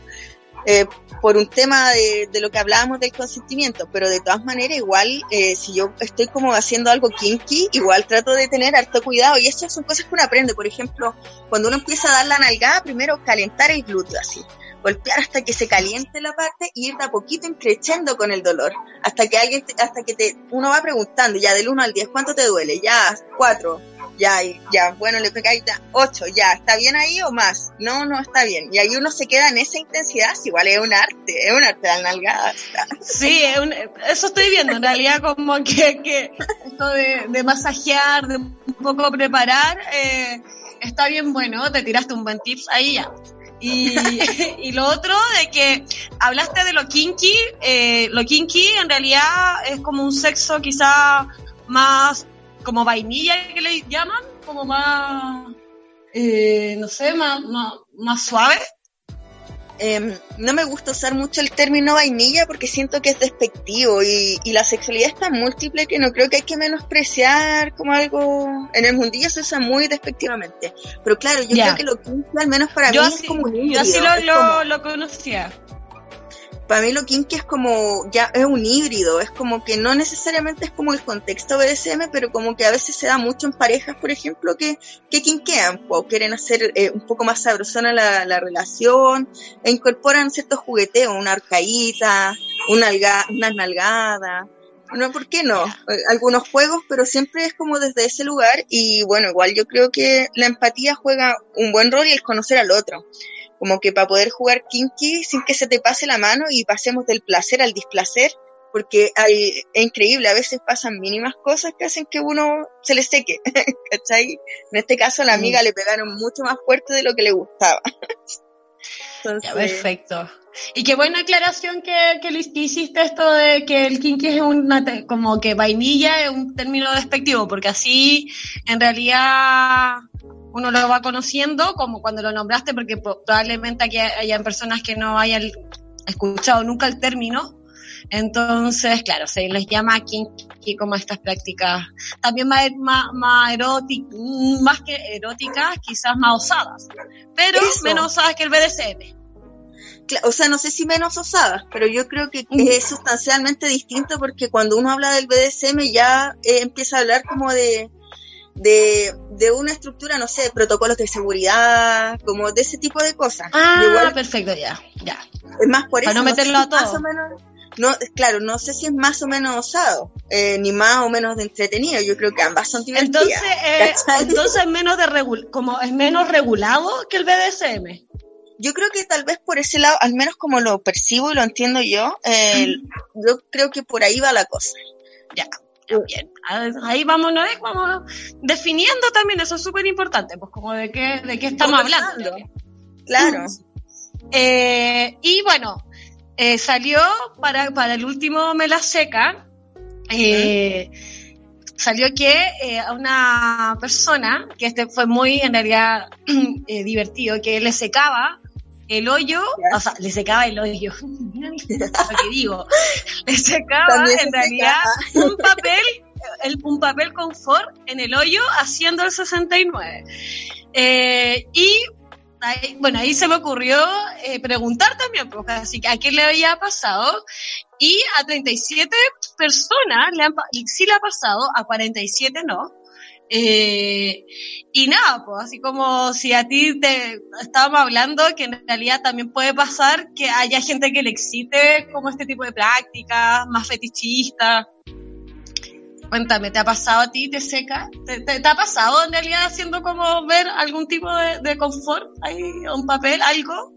Eh, por un tema de, lo que hablábamos del consentimiento, pero de todas maneras igual, eh, si yo estoy como haciendo algo kinky, igual trato de tener harto cuidado y estas son cosas que uno aprende, por ejemplo, cuando uno empieza a dar la nalgada, primero calentar el glúteo así, golpear hasta que se caliente la parte y ir de a poquito increciendo con el dolor, hasta que alguien, hasta que te, uno va preguntando ya del 1 al 10, ¿cuánto te duele? Ya, 4, ya, ya, bueno, le pegáis 8, ya, ¿está bien ahí o más? No, no está bien. Y ahí uno se queda en esa intensidad, igual es un arte, es un arte de nalgada. Sí, es un, eso estoy viendo, en realidad como que, que esto de, de masajear, de un poco preparar, eh, está bien bueno, te tiraste un buen tips ahí ya. Y, y, lo otro de que hablaste de lo kinky, eh, lo kinky en realidad es como un sexo quizá más como vainilla que le llaman, como más, eh, no sé, más, más, más suave. Eh, no me gusta usar mucho el término vainilla porque siento que es despectivo y, y, la sexualidad es tan múltiple que no creo que hay que menospreciar como algo. En el mundillo se usa muy despectivamente. Pero claro, yo yeah. creo que lo kinky, al menos para yo mí, así, es como un híbrido. Yo así lo, lo, como... lo conocía para mí lo kinky es como, ya es un híbrido, es como que no necesariamente es como el contexto BDSM, pero como que a veces se da mucho en parejas, por ejemplo, que, que kinkean, o quieren hacer eh, un poco más sabrosona la, la, relación, e incorporan ciertos jugueteos, una arcaíta, una, alga, una nalgada, no, ¿por qué no? Algunos juegos, pero siempre es como desde ese lugar y bueno, igual yo creo que la empatía juega un buen rol y el conocer al otro como que para poder jugar kinky sin que se te pase la mano y pasemos del placer al displacer, porque hay, es increíble, a veces pasan mínimas cosas que hacen que uno se le seque, ¿cachai? En este caso a la amiga mm. le pegaron mucho más fuerte de lo que le gustaba. Entonces... Ya, perfecto. Y qué buena aclaración que, que, hiciste esto de que el kinky es una, como que vainilla es un término despectivo, porque así en realidad uno lo va conociendo, como cuando lo nombraste, porque probablemente aquí hayan personas que no hayan escuchado nunca el término. Entonces, claro, se les llama kinky como estas prácticas, también más, más, más eróticas, más que eróticas, quizás más osadas, pero Eso. menos osadas que el BDSM. O sea, no sé si menos osadas, pero yo creo que es sustancialmente distinto porque cuando uno habla del BDSM ya eh, empieza a hablar como de, de, de una estructura, no sé, protocolos de seguridad, como de ese tipo de cosas. Ah, Igual, perfecto, ya, ya. Es más por Para eso. no meterlo no a todo. Más o menos, no, claro, no sé si es más o menos osado, eh, ni más o menos de entretenido. Yo creo que ambas son divertidas. Entonces, eh, entonces menos de regul como es menos regulado que el BDSM. Yo creo que tal vez por ese lado, al menos como lo percibo y lo entiendo yo, eh, yo creo que por ahí va la cosa. Ya, bien. Ahí vamos, ¿no? vamos definiendo también, eso es súper importante, pues como de qué, de qué estamos hablando. Claro. Eh, y bueno, eh, salió para, para el último Me la seca, eh, salió que a una persona, que este fue muy en realidad divertido, que le secaba el hoyo, o sea, le secaba el hoyo, lo que digo, le secaba en realidad un papel, el, un papel confort en el hoyo haciendo el 69. Eh, y ahí, bueno, ahí se me ocurrió eh, preguntar también, pues, así que a qué le había pasado. Y a 37 personas le han, sí le ha pasado, a 47 no. Eh, y nada, pues así como si a ti te estábamos hablando que en realidad también puede pasar que haya gente que le excite como este tipo de prácticas, más fetichistas. Cuéntame, ¿te ha pasado a ti? ¿Te seca? ¿Te, te, te ha pasado en realidad haciendo como ver algún tipo de, de confort ahí, un papel, algo?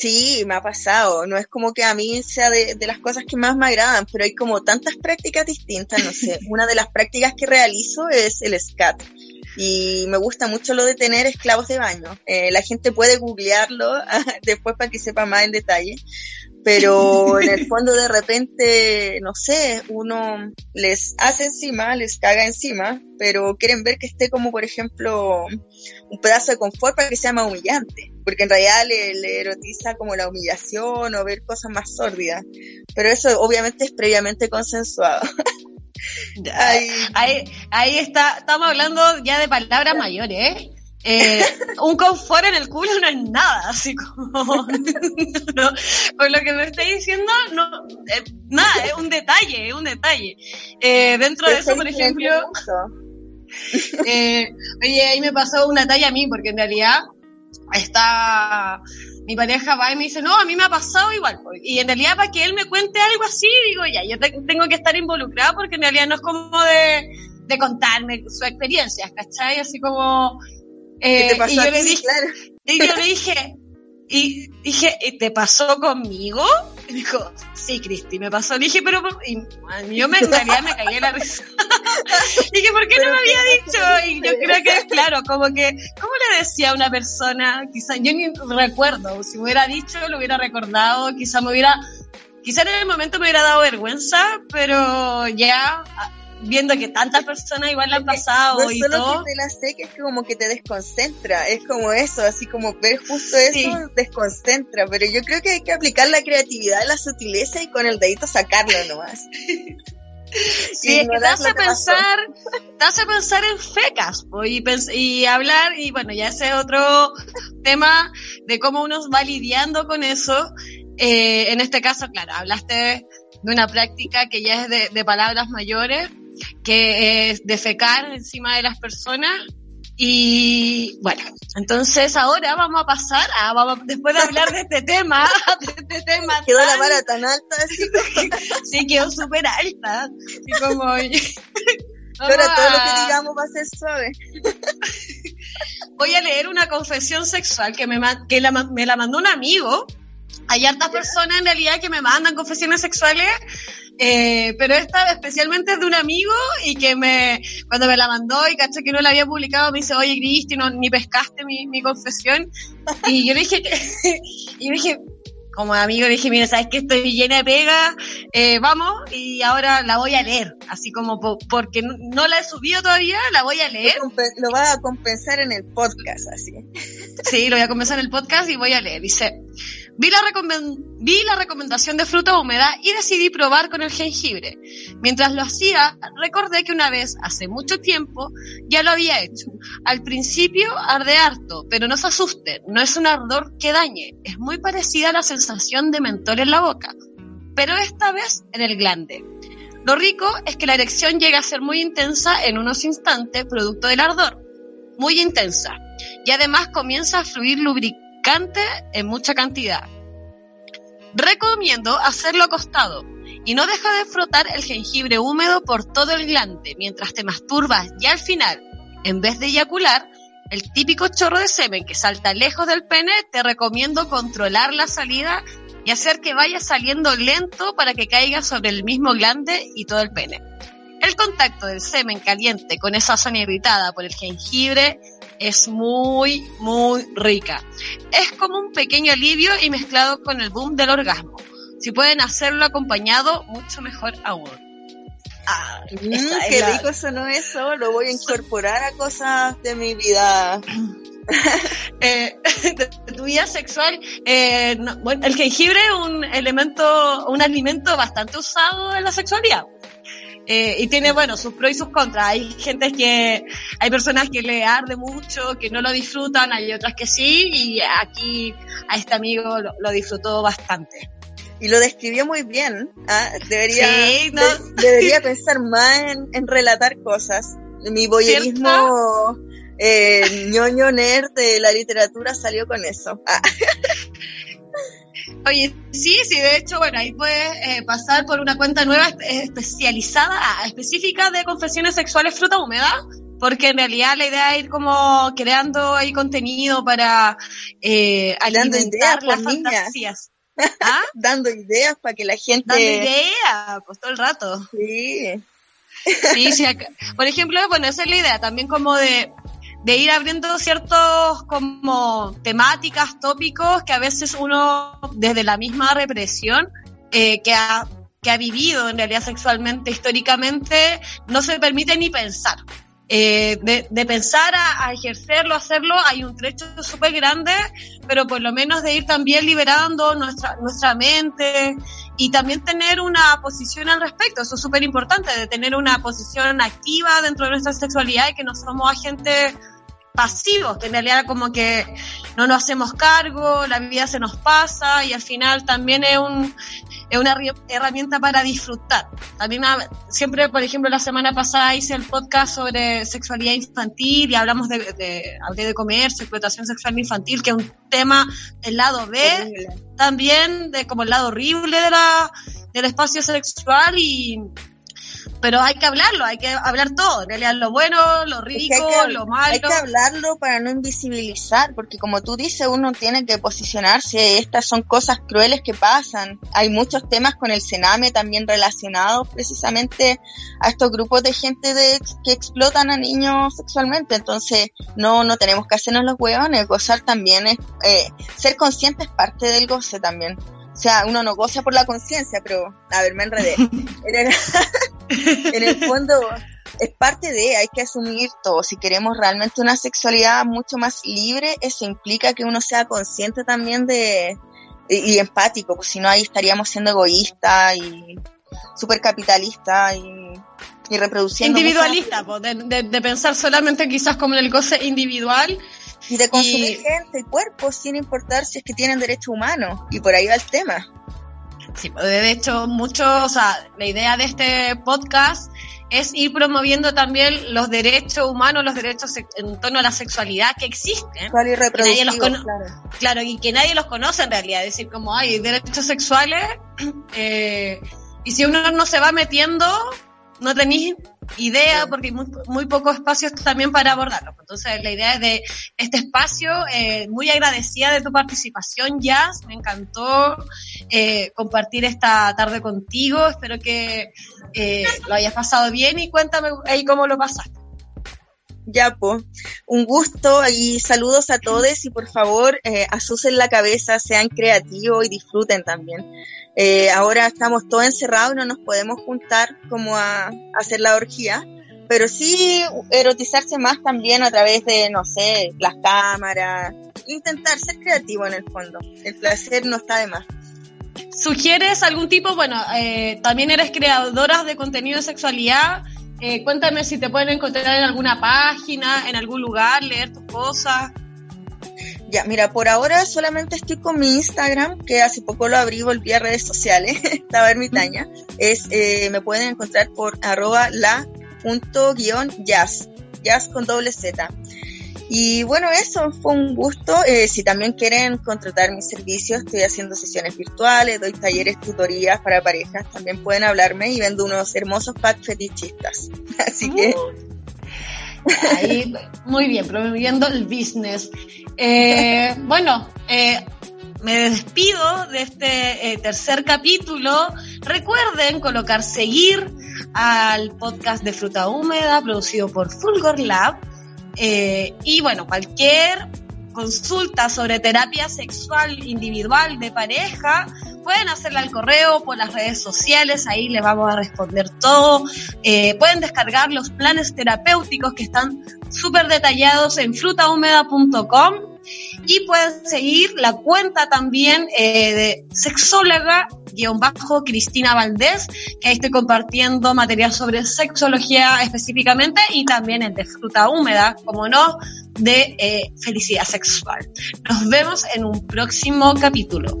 Sí, me ha pasado. No es como que a mí sea de, de, las cosas que más me agradan, pero hay como tantas prácticas distintas. No sé, una de las prácticas que realizo es el SCAT. Y me gusta mucho lo de tener esclavos de baño. Eh, la gente puede googlearlo después para que sepa más en detalle. Pero en el fondo de repente, no sé, uno les hace encima, les caga encima, pero quieren ver que esté como, por ejemplo, un pedazo de confort para que sea más humillante porque en realidad le, le, erotiza como la humillación o ver cosas más sórdidas. Pero eso obviamente es previamente consensuado. ahí, ahí, ahí, está, estamos hablando ya de palabras mayores, ¿eh? Eh, un confort en el culo no es nada, así como, no, por lo que me estoy diciendo, no, eh, nada, es un detalle, es un detalle. Eh, dentro de eso, por ejemplo, oye, ahí me pasó una talla a mí, porque en realidad está mi pareja va y me dice, no, a mí me ha pasado igual. Y en realidad para que él me cuente algo así, digo, ya, yo tengo que estar involucrada porque en realidad no es como de, de contarme su experiencia, ¿cachai? Así como... Eh, y yo le dije, y yo le dije, y dije, ¿te pasó conmigo? Y dijo, sí, Cristi, me pasó. Le dije, pero y, yo me, en realidad me en la risa. dije, ¿por qué no me había dicho? Y yo creo que, claro, como que, ¿cómo le decía a una persona? Quizá, yo ni recuerdo, si me hubiera dicho, lo hubiera recordado, quizá me hubiera, quizá en el momento me hubiera dado vergüenza, pero ya viendo que tantas personas igual la han pasado no y solo todo. que te la sé, que es como que te desconcentra, es como eso, así como ver justo eso desconcentra, pero yo creo que hay que aplicar la creatividad, la sutileza y con el dedito sacarlo nomás. Sí, es que te hace pensar, te hace pensar en fecas y, y hablar, y bueno, ya ese es otro tema de cómo uno va lidiando con eso. Eh, en este caso, claro, hablaste de una práctica que ya es de, de palabras mayores, que es defecar encima de las personas. Y bueno, entonces ahora vamos a pasar a, vamos, después de hablar de este tema, de este tema. Quedó la vara tan alta, así Sí, quedó súper alta. Así como... Ahora todo lo que digamos va a ser suave. Voy a leer una confesión sexual que me, que la, me la mandó un amigo hay hartas personas en realidad que me mandan confesiones sexuales, eh, pero esta especialmente es de un amigo y que me, cuando me la mandó y caché que no la había publicado, me dice, oye Cristi, no, ni pescaste mi, mi confesión. Y yo le dije, y yo dije, como amigo le dije, mira, sabes que estoy llena de pega, eh, vamos, y ahora la voy a leer, así como porque no, la he subido todavía, la voy a leer. Lo va a compensar en el podcast, así. Sí, lo voy a compensar en el podcast y voy a leer. Dice, Vi la, recomendación de fruta húmeda y decidí probar con el jengibre. Mientras lo hacía, recordé que una vez, hace mucho tiempo, ya lo había hecho. Al principio arde harto, pero no se asusten, no es un ardor que dañe, es muy parecida a la sensación de mentol en la boca, pero esta vez en el glande. Lo rico es que la erección llega a ser muy intensa en unos instantes, producto del ardor, muy intensa, y además comienza a fluir lubricante en mucha cantidad. Recomiendo hacerlo acostado y no deja de frotar el jengibre húmedo por todo el glande mientras te masturbas y al final, en vez de eyacular, el típico chorro de semen que salta lejos del pene, te recomiendo controlar la salida y hacer que vaya saliendo lento para que caiga sobre el mismo glande y todo el pene. El contacto del semen caliente con esa zona irritada por el jengibre es muy, muy rica. Es como un pequeño alivio y mezclado con el boom del orgasmo. Si pueden hacerlo acompañado, mucho mejor aún. Ah, mm, qué rico sonó eso, lo voy a incorporar a cosas de mi vida. eh, de, tu vida sexual, eh, bueno, el jengibre es un elemento, un alimento bastante usado en la sexualidad. Eh, y tiene, bueno, sus pros y sus contras. Hay gente que, hay personas que le arde mucho, que no lo disfrutan, hay otras que sí, y aquí a este amigo lo, disfrutó bastante. Y lo describió muy bien. ¿ah? Debería, debería pensar más en, relatar cosas. Mi boyerismo eh, ñoño nerd de la literatura salió con eso. Ah. Oye, sí, sí, de hecho, bueno, ahí puedes eh, pasar por una cuenta nueva especializada, ah, específica de confesiones sexuales fruta húmeda, porque en realidad la idea es ir como creando ahí contenido para eh, alimentar las fantasías. ¿Ah? Dando ideas para que la gente... Dando ideas, pues todo el rato. Sí. Sí, sí, por ejemplo, bueno, esa es la idea, también como de de ir abriendo ciertos como temáticas, tópicos que a veces uno desde la misma represión eh, que, ha, que ha vivido en realidad sexualmente históricamente no se permite ni pensar. Eh, de, pensar a, a, ejercerlo, hacerlo, hay un trecho súper grande, pero por lo menos de ir también liberando nuestra, nuestra mente y también tener una posición al respecto. Eso es súper importante, de tener una posición activa dentro de nuestra sexualidad y que no somos agentes pasivos, que en realidad como que no nos hacemos cargo, la vida se nos pasa y al final también es un es una herramienta para disfrutar. También siempre, por ejemplo, la semana pasada hice el podcast sobre sexualidad infantil y hablamos de, de, de comercio, explotación sexual infantil, que es un tema, el lado B, también de como el lado horrible de la, del espacio sexual y pero hay que hablarlo, hay que hablar todo, en realidad lo bueno, lo rico, lo malo. Hay que hablarlo para no invisibilizar, porque como tú dices, uno tiene que posicionarse, estas son cosas crueles que pasan. Hay muchos temas con el Sename también relacionados precisamente a estos grupos de gente de, que explotan a niños sexualmente, entonces no, no tenemos que hacernos los hueones, gozar también es, eh, ser consciente es parte del goce también. O sea, uno no goza por la conciencia, pero, a ver, me enredé. en el fondo, es parte de, hay que asumir todo. Si queremos realmente una sexualidad mucho más libre, eso implica que uno sea consciente también de, y, empático, pues si no ahí estaríamos siendo egoístas y súper capitalistas y, y, reproduciendo. Individualista, pues, de, de, pensar solamente quizás como en el goce individual y de consumir gente y cuerpos sin importar si es que tienen derecho humano. Y por ahí va el tema. Sí, pues, de hecho, mucho, o sea, la idea de este podcast es ir promoviendo también los derechos humanos, los derechos en torno a la sexualidad que existen. claro. claro. y que nadie los conoce en realidad. Es decir, como hay derechos sexuales, eh, y si uno no se va metiendo, no tenéis idea porque hay muy, muy pocos espacios también para abordarlo. Entonces, la idea es de este espacio, eh, muy agradecida de tu participación, Jazz. Me encantó eh, compartir esta tarde contigo. Espero que eh, lo hayas pasado bien y cuéntame ahí cómo lo pasaste. Ya, pues, un gusto y saludos a todos y por favor, eh, asusen la cabeza, sean creativos y disfruten también. Eh, ahora estamos todos encerrados y no nos podemos juntar como a, hacer la orgía, pero sí erotizarse más también a través de, no sé, las cámaras, intentar ser creativo en el fondo. El placer no está de más. ¿Sugieres algún tipo? Bueno, eh, también eres creadora de contenido de sexualidad. Eh, cuéntame si te pueden encontrar en alguna página, en algún lugar, leer tus cosas. Ya, mira, por ahora solamente estoy con mi Instagram, que hace poco lo abrí, volví a redes sociales, estaba ermitaña. Es, eh, me pueden encontrar por arroba la punto guion jazz, jazz con doble Z. Y bueno, eso fue un gusto. Eh, si también quieren contratar mis servicios, estoy haciendo sesiones virtuales, doy talleres, tutorías para parejas. También pueden hablarme y vendo unos hermosos packs fetichistas. Así que. Ahí, muy bien, promoviendo el business. Eh, bueno, eh, me despido de este tercer capítulo. Recuerden colocar seguir al podcast de Fruta Húmeda producido por Fulgor Lab eh, y bueno, cualquier consulta sobre terapia sexual individual de pareja, pueden hacerla al correo, por las redes sociales, ahí les vamos a responder todo. Eh, pueden descargar los planes terapéuticos que están súper detallados en frutahúmeda.com y pueden seguir la cuenta también eh, de sexóloga guion bajo Cristina Valdés, que ahí estoy compartiendo material sobre sexología específicamente y también el de fruta húmeda, como no, de eh, felicidad sexual. Nos vemos en un próximo capítulo.